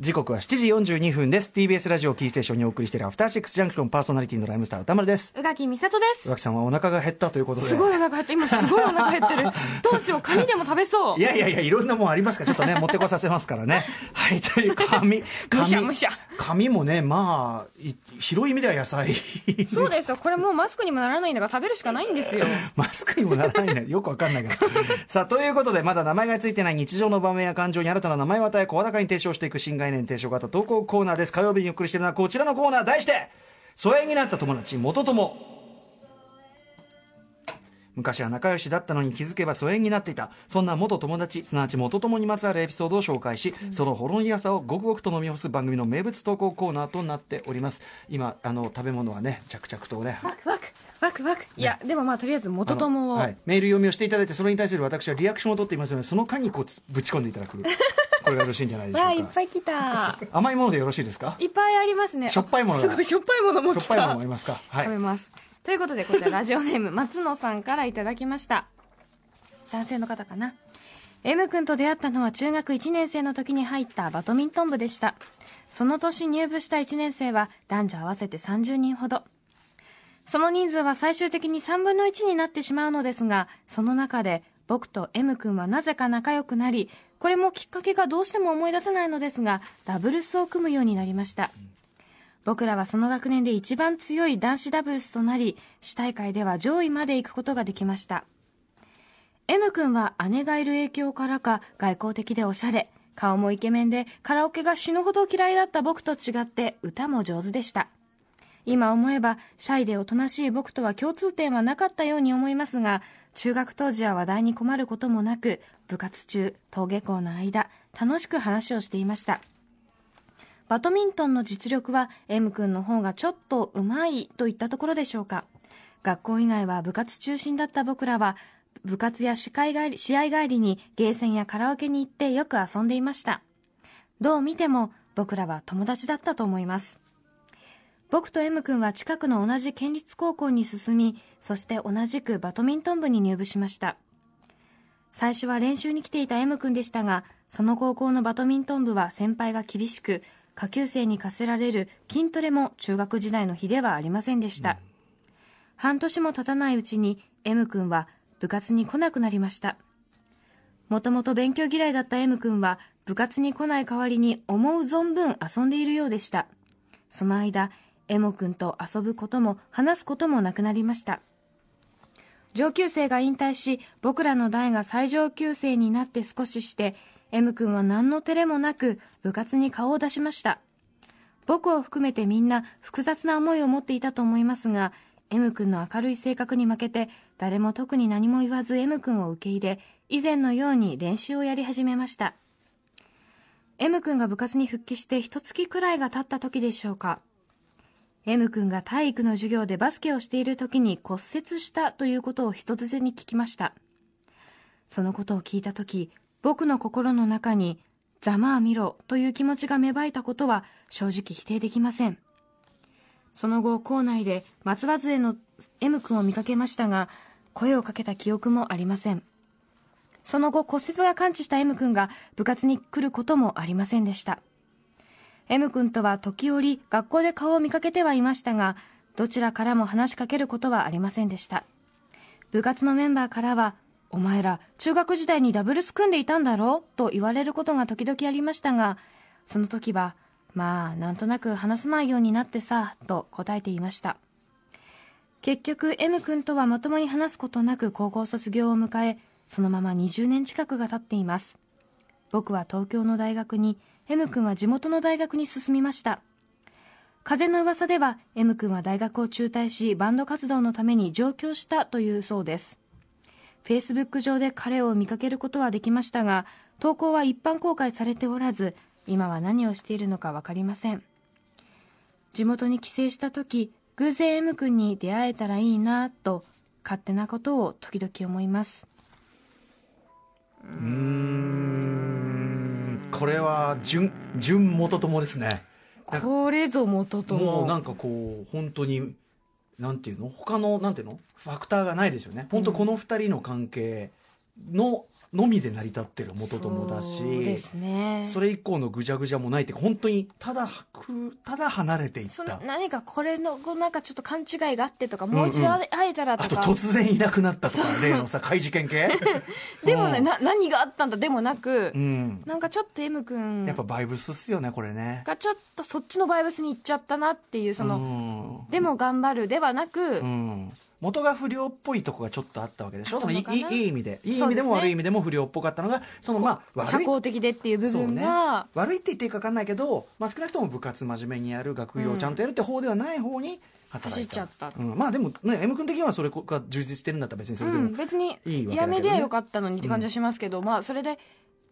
時刻は7時42分です。TBS ラジオキーステーションにお送りしているアフターシックスジャンクションパーソナリティのライムスター歌丸です。宇垣美里です。宇垣さんはお腹が減ったということで。すごいお腹減って今すごいお腹減ってる。どうしよう紙でも食べそう。いやいやいやいろんなもんありますからちょっとね持ってこさせますからね。はいという紙紙むしゃむしゃ紙もねまあい広い意味では野菜。そうですよ。これもうマスクにもならないんだから食べるしかないんですよ。マスクにもならないね。よ。くわかんないけど。さあ、ということで、まだ名前がついてない日常の場面や感情に新たな名前を与え、声高に提唱していく新概念提唱型投稿コーナーです。火曜日にお送りしているのはこちらのコーナー、題して、疎遠になった友達、元友。昔は仲良しだったのに気づけば疎遠になっていた。そんな元友達、すなわち元友にまつわるエピソードを紹介し、そのほろ苦さをごくごくと飲み干す番組の名物投稿コーナーとなっております。今、あの、食べ物はね、着々とね、ワクワクワクワクいやでもまあとりあえず元友を、はい、メール読みをしていただいてそれに対する私はリアクションを取っていますのでその間にこうつぶち込んでいただくこれがよろしいんじゃないでしょわあいうっかぱい来た。甘いものでよろしいですか？いっぱいありますね。しょっぱいものすごいしょっぱいものも来しょっぱいものたもありますか？はい。食べます。ということでこちらラジオネーム松野さんからいただきました。男性の方かな？M 君と出会ったのは中学1年生の時に入ったバドミントン部でした。その年入部した1年生は男女合わせて30人ほど。その人数は最終的に3分の1になってしまうのですがその中で僕と M 君はなぜか仲良くなりこれもきっかけがどうしても思い出せないのですがダブルスを組むようになりました僕らはその学年で一番強い男子ダブルスとなり、市大会では上位まで行くことができました。M 君は姉がいる影響からか外交的でおしゃれ、顔もイケメンでカラオケが死ぬほど嫌いだった僕と違って歌も上手でした。今思えばシャイでおとなしい僕とは共通点はなかったように思いますが、中学当時は話題に困ることもなく、部活中、登下校の間、楽しく話をしていました。バドミントンの実力は M 君の方がちょっと上手いといったところでしょうか。学校以外は部活中心だった僕らは、部活や試合帰り試合帰りにゲーセンやカラオケに行ってよく遊んでいました。どう見ても僕らは友達だったと思います。僕と M 君は近くの同じ県立高校に進み、そして同じくバドミントン部に入部しました。最初は練習に来ていた M 君でしたが、その高校のバドミントン部は先輩が厳しく、下級生に課せられる筋トレも中学時代の比ではありませんでした。半年も経たないうちに M 君は部活に来なくなりました。もともと勉強嫌いだった M 君は部活に来ない代わりに思う存分遊んでいるようでした。その間、M 君と遊ぶことも話すこともなくなりました。上級生が引退し、僕らの代が最上級生になって少しして、M 君は何の照れもなく部活に顔を出しました。僕を含めてみんな複雑な思いを持っていたと思いますが、M 君の明るい性格に負けて、誰も特に何も言わず M 君を受け入れ、以前のように練習をやり始めました。M 君が部活に復帰して一月くらいが経った時でしょうか。M 君が体育の授業でバスケをしている時に骨折したということを人づてに聞きました。そのことを聞いた時、僕の心の中に、ざまあ見ろという気持ちが芽生えたことは正直否定できません。その後、校内で松葉杖の M 君を見かけましたが、声をかけた記憶もありません。その後、骨折が完治した M 君が部活に来ることもありませんでした。M 君とは時折学校で顔を見かけてはいましたが、どちらからも話しかけることはありませんでした。部活のメンバーからは、お前ら中学時代にダブルス組んでいたんだろうと言われることが時々ありましたが、その時は、まあ、なんとなく話さないようになってさ、と答えていました。結局、M 君とはまともに話すことなく高校卒業を迎え、そのまま20年近くが経っています。僕は東京の大学に、M 君は地元の大学に進みました。風の噂では M 君は大学を中退しバンド活動のために上京したというそうです。Facebook 上で彼を見かけることはできましたが、投稿は一般公開されておらず、今は何をしているのかわかりません。地元に帰省した時、偶然 M 君に出会えたらいいなと、勝手なことを時々思います。うーんこれは純純元友ですね。これぞ元ともうなんかこう本当になんていうの？他のなんていうの？ファクターがないですよね。本当この二人の関係ののみで成り立ってる元友だしそうですね。それ以降のぐじゃぐじゃもないって本当にただくただ離れていった。何かこれのこうなんかちょっと勘違いがあってとかもう一度会えたらとあとか、突然いなくなったとか例のさ怪事件系？でもね、うん。な何があったんだでもなく、うん。なんかちょっと M 君。やっぱバイブスっすよねこれね。がちょっとそっちのバイブスに行っちゃったなっていうその、のでも頑張るではなく、うん、元が不良っぽいとこがちょっとあったわけでしょ？そのいいいいい意味で。いい意味でも悪い意味でも不良っぽかったのが。そのまあ悪い。社交的でっていう部分そうね。が、悪いって言っていいか分かんないけど、まあ、少なくとも部活真面目にやる学業をちゃんとやるって方ではない方に働いた、走っちゃった。うん、まあでもね M 君的にはそれが充実してるんだったら別にそれでも、うん、別にいいわけだけどね。やめりゃよかったのにって感じはしますけど、まあそれで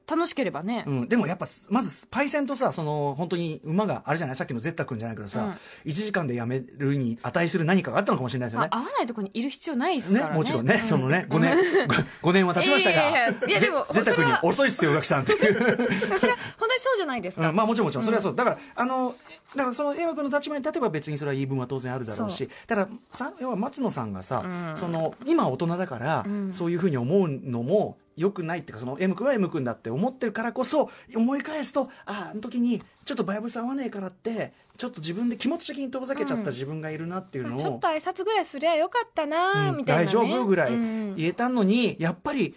楽しければね、うん、でもやっぱまずパイセンとさその本当に馬があれじゃないさっきのゼッタ君じゃないけどさ、1時間でやめるに値する何かがあったのかもしれないですよねまあ、合わないところにいる必要ないですねからね。もちろんね、うそのね5年5年は経ちましたが。いやいやでもゼゼッタ君に遅いっすよ宇垣さんっていう。それは本当にそうじゃないですか、うん、まあもちろんもちろんそれはそう、だからあのだからその A 君の立場に立てば別にそれは言い分は当然あるだろうしだからさ要は松野さんがさ、うん。その今大人だから、うん。そういうふうに思うのもよくないっていうかその M 君は M 君だって思ってるからこそ思い返すとあああの時にちょっとバイブス合わねえからってちょっと自分で気持ち的に遠ざけちゃった自分がいるなっていうのを、ちょっと挨拶ぐらいすりゃよかったな、うんみたいな、ね、大丈夫ぐらいうん。言えたのに、やっぱり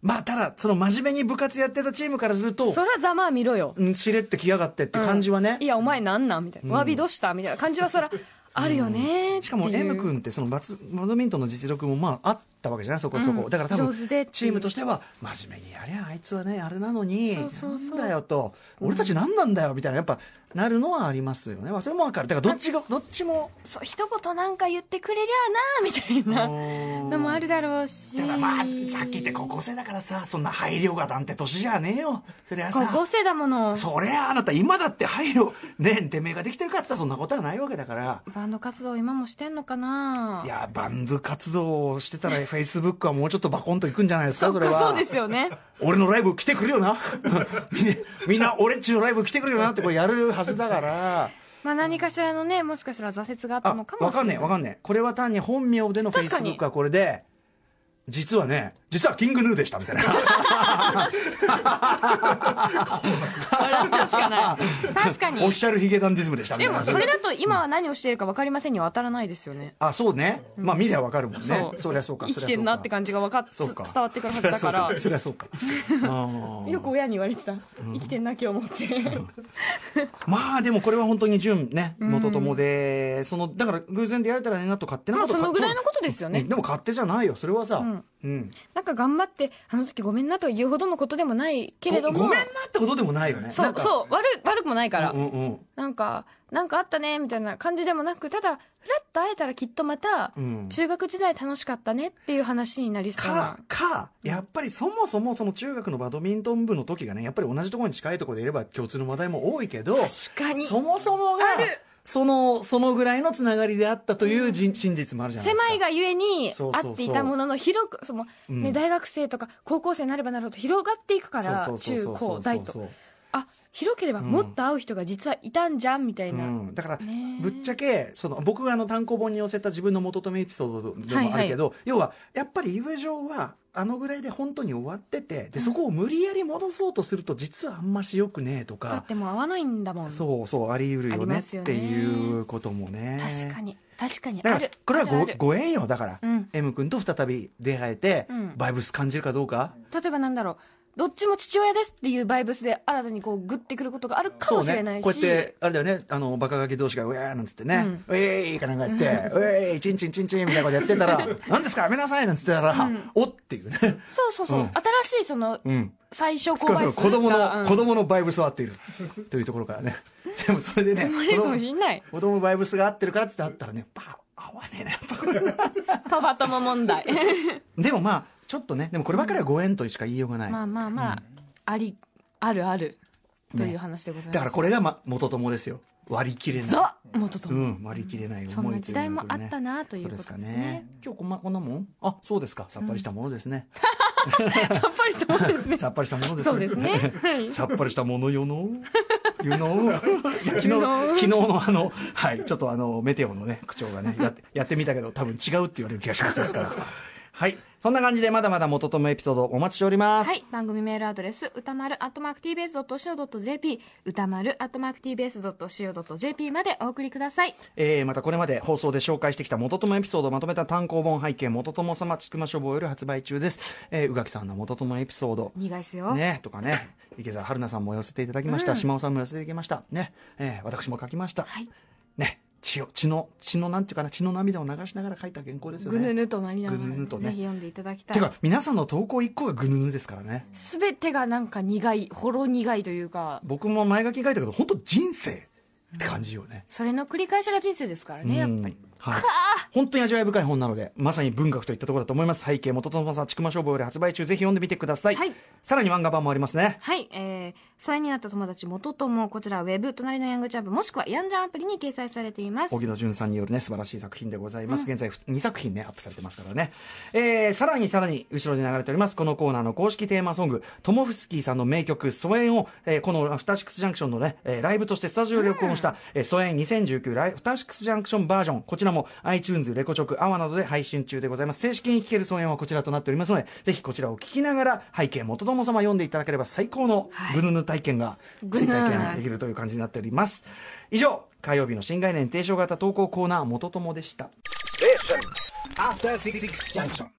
まあただその真面目に部活やってたチームからするとそりゃざまあ見ろよ、うんしれってきやがってっていう感じはね、いやお前なんなんみたいな、うん。詫びどうしたみたいな感じはそりゃあるよね、しかも M 君ってそのバツバドミントンの実力もまああったわけじゃない？そこそこ、うん。だから多分チームとしては真面目にやりゃあいつはねあれなのになんだよと。俺たち何なんだよみたいなやっぱなるのはありますよね、まあ、それもわかる。だからどっちがどっちも。そう一言なんか言ってくれりゃなみたいな。のもあるだろうし。だからまあさっき言って高校生だからさそんな配慮がなんて年じゃねえよ。そりゃさ。高校生だもの。そりゃあなた今だって配慮ねてめえができてるかってそんなことはないわけだからバンド活動今もしてんのかないやバンド活動をしてたらフェイスブックはもうちょっとバコンといくんじゃないですかそそれは。そうですよね。俺のライブ来てくるよな。みんなみんな俺っちのライブ来てくるよなってこれやるはずだから。まあ何かしらのねもしかしたら挫折があったあのかもわかんしれない。ねえわかんねえ。これは単に本名でのフェイスブックはこれで実はね実はキングヌーでしたみたいな。笑ってほしかない。確かオフィにシャルヒゲダンディズムでしたみたいな。でもそれだと今は何をしているか分かりませんには当たらないですよね。あそうね。まあ見りゃわかるもんね。そう。そりゃそうか生きてんなって感じが分かっ伝わってくるはずだから。そりゃそうか。よく親に言われてた。生きてんな今日もって。まあでもこれは本当に純ね元友で、そのだから偶然出会えたらねなと勝手なまあことそのぐらいのことですよね。うん。でも勝手じゃないよ。それはさ、うん。うんなんか頑張ってあの時ごめんなと言うほどのことでもないけれども。ごごめんなってことでもないよね。そうそう悪い悪くもないから、うんうんうん。なんかなんかあったねみたいな感じでもなくただふらっと会えたらきっとまた、うん。中学時代楽しかったねっていう話になりそうな。かかやっぱりそもそもその中学のバドミントン部の時がねやっぱり同じところに近いところでいれば共通の話題も多いけど確かに。そもそもがあるそのそのぐらいのつながりであったというじん。真実もあるじゃないですか。狭いがゆえにそうそうそう。会っていたものの広くその、うんね、大学生とか高校生になればなるほど広がっていくから中高大と。あ広ければもっと会う人が実はいたんじゃんみたいな、うん、だから、ぶっちゃけその僕があの単行本に寄せた自分の元留エピソードでもあるけど、要はやっぱり友情はあのぐらいで本当に終わっててでそこを無理やり戻そうとすると実はあんましよくねえとだかってもう会わないんだもん。そうそうあり得るあよね。っていうこともね。確かに確かに。だからある。これはご縁よ。だから、うん。M 君と再び出会えて、うん。バイブス感じるかどうか。例えばなんだろうどっちも父親ですっていうバイブスで新たにこうグッてくることがあるかもしれないし、ね、こうやってあれだよね。あのバカガキ同士が「うえー」なんつってね。うん「うえーい」かなんかやって「うえーいチンチンチンチン」みたいなことやってたら「何ですかやめなさい」なんつってたら「おっ」っていうねそうそうそう、うん新しいそのうん最小公倍数子供の、がうん子供のバイブスは合っているというところからねでもそれでね子供しんない子供バイブスが合ってるからっつってあったらねパ合わねえなやっぱこれパパ友問題でもまあちょっとねでもこればっかりはご縁としか言いようがない、まあまあまあ、ありあるあるという話でございます、だからこれが、ま、元友ですよ。割り切れない。ザ元友、うん、割り切れない思いそんな時代もあったなというそうことですね。ね。今日こんなこんなもん？あそうですか。さっぱりしたものですね、さっぱりしたもんですね。さっぱりしたものですそうですね。はい。さっぱりしたものよ。の 昨日昨日のあのはい。ちょっとあのメテオのね口調がねややってみたけど多分違うって言われる気がしますからはい。そんな感じで、まだまだ元友エピソードお待ちしております。はい。番組メールアドレス、歌丸、アットマーク tbs.co.jp、歌丸、アットマーク tbs.co.jp までお送りください。えーまたこれまで放送で紹介してきた元友エピソードをまとめた単行本背景元友様ちくま書房より発売中です。えー、宇垣さんの元友エピソード。苦いっすよ。ね、とかね、池澤春菜さんも寄せていただきました、島尾さんも寄せていただきました。ね、えー私も書きました。はい。ね、血を、血の、血のなんていうかな、血の涙を流しながら書いた原稿ですよね。ぐぬぬとなりながら、ねぜひ読んでいただきたい。てか、皆さんの投稿一個がぐぬぬですからね。すべてがなんか苦い、ほろ苦いというか、僕も前書き書いたけど、本当人生って感じよね。それの繰り返しが人生ですからね、やっぱり。はい、本当に味わい深い本なのでまさに文学といったところだと思います背景元友さんちくま書房より発売中ぜひ読んでみてください、はいさらに漫画版もありますね。はい、えー、疎遠になった友達元友、こちらウェブ、隣のヤングチャンプ、もしくはヤンジャンアプリに掲載されています。荻野淳さんによるね素晴らしい作品でございます、現在2作品ねアップされてますからね、えー、さらにさらに後ろに流れておりますこのコーナーの公式テーマソングトモフスキーさんの名曲「疎遠を」えーこのアフターシックスジャンクションのね、えーライブとしてスタジオで録音した「えー疎遠2019ライアフターシックスジャンクションバージョン」こちらも iTunes レコチョクアワなどで配信中でございます。正式に聴ける疎遠はこちらとなっておりますのでぜひこちらを聴きながら背景元友様読んでいただければ最高のグヌヌ体験が、追体験できるという感じになっております。以上火曜日の新概念提唱型投稿コーナー元友でした。Junction.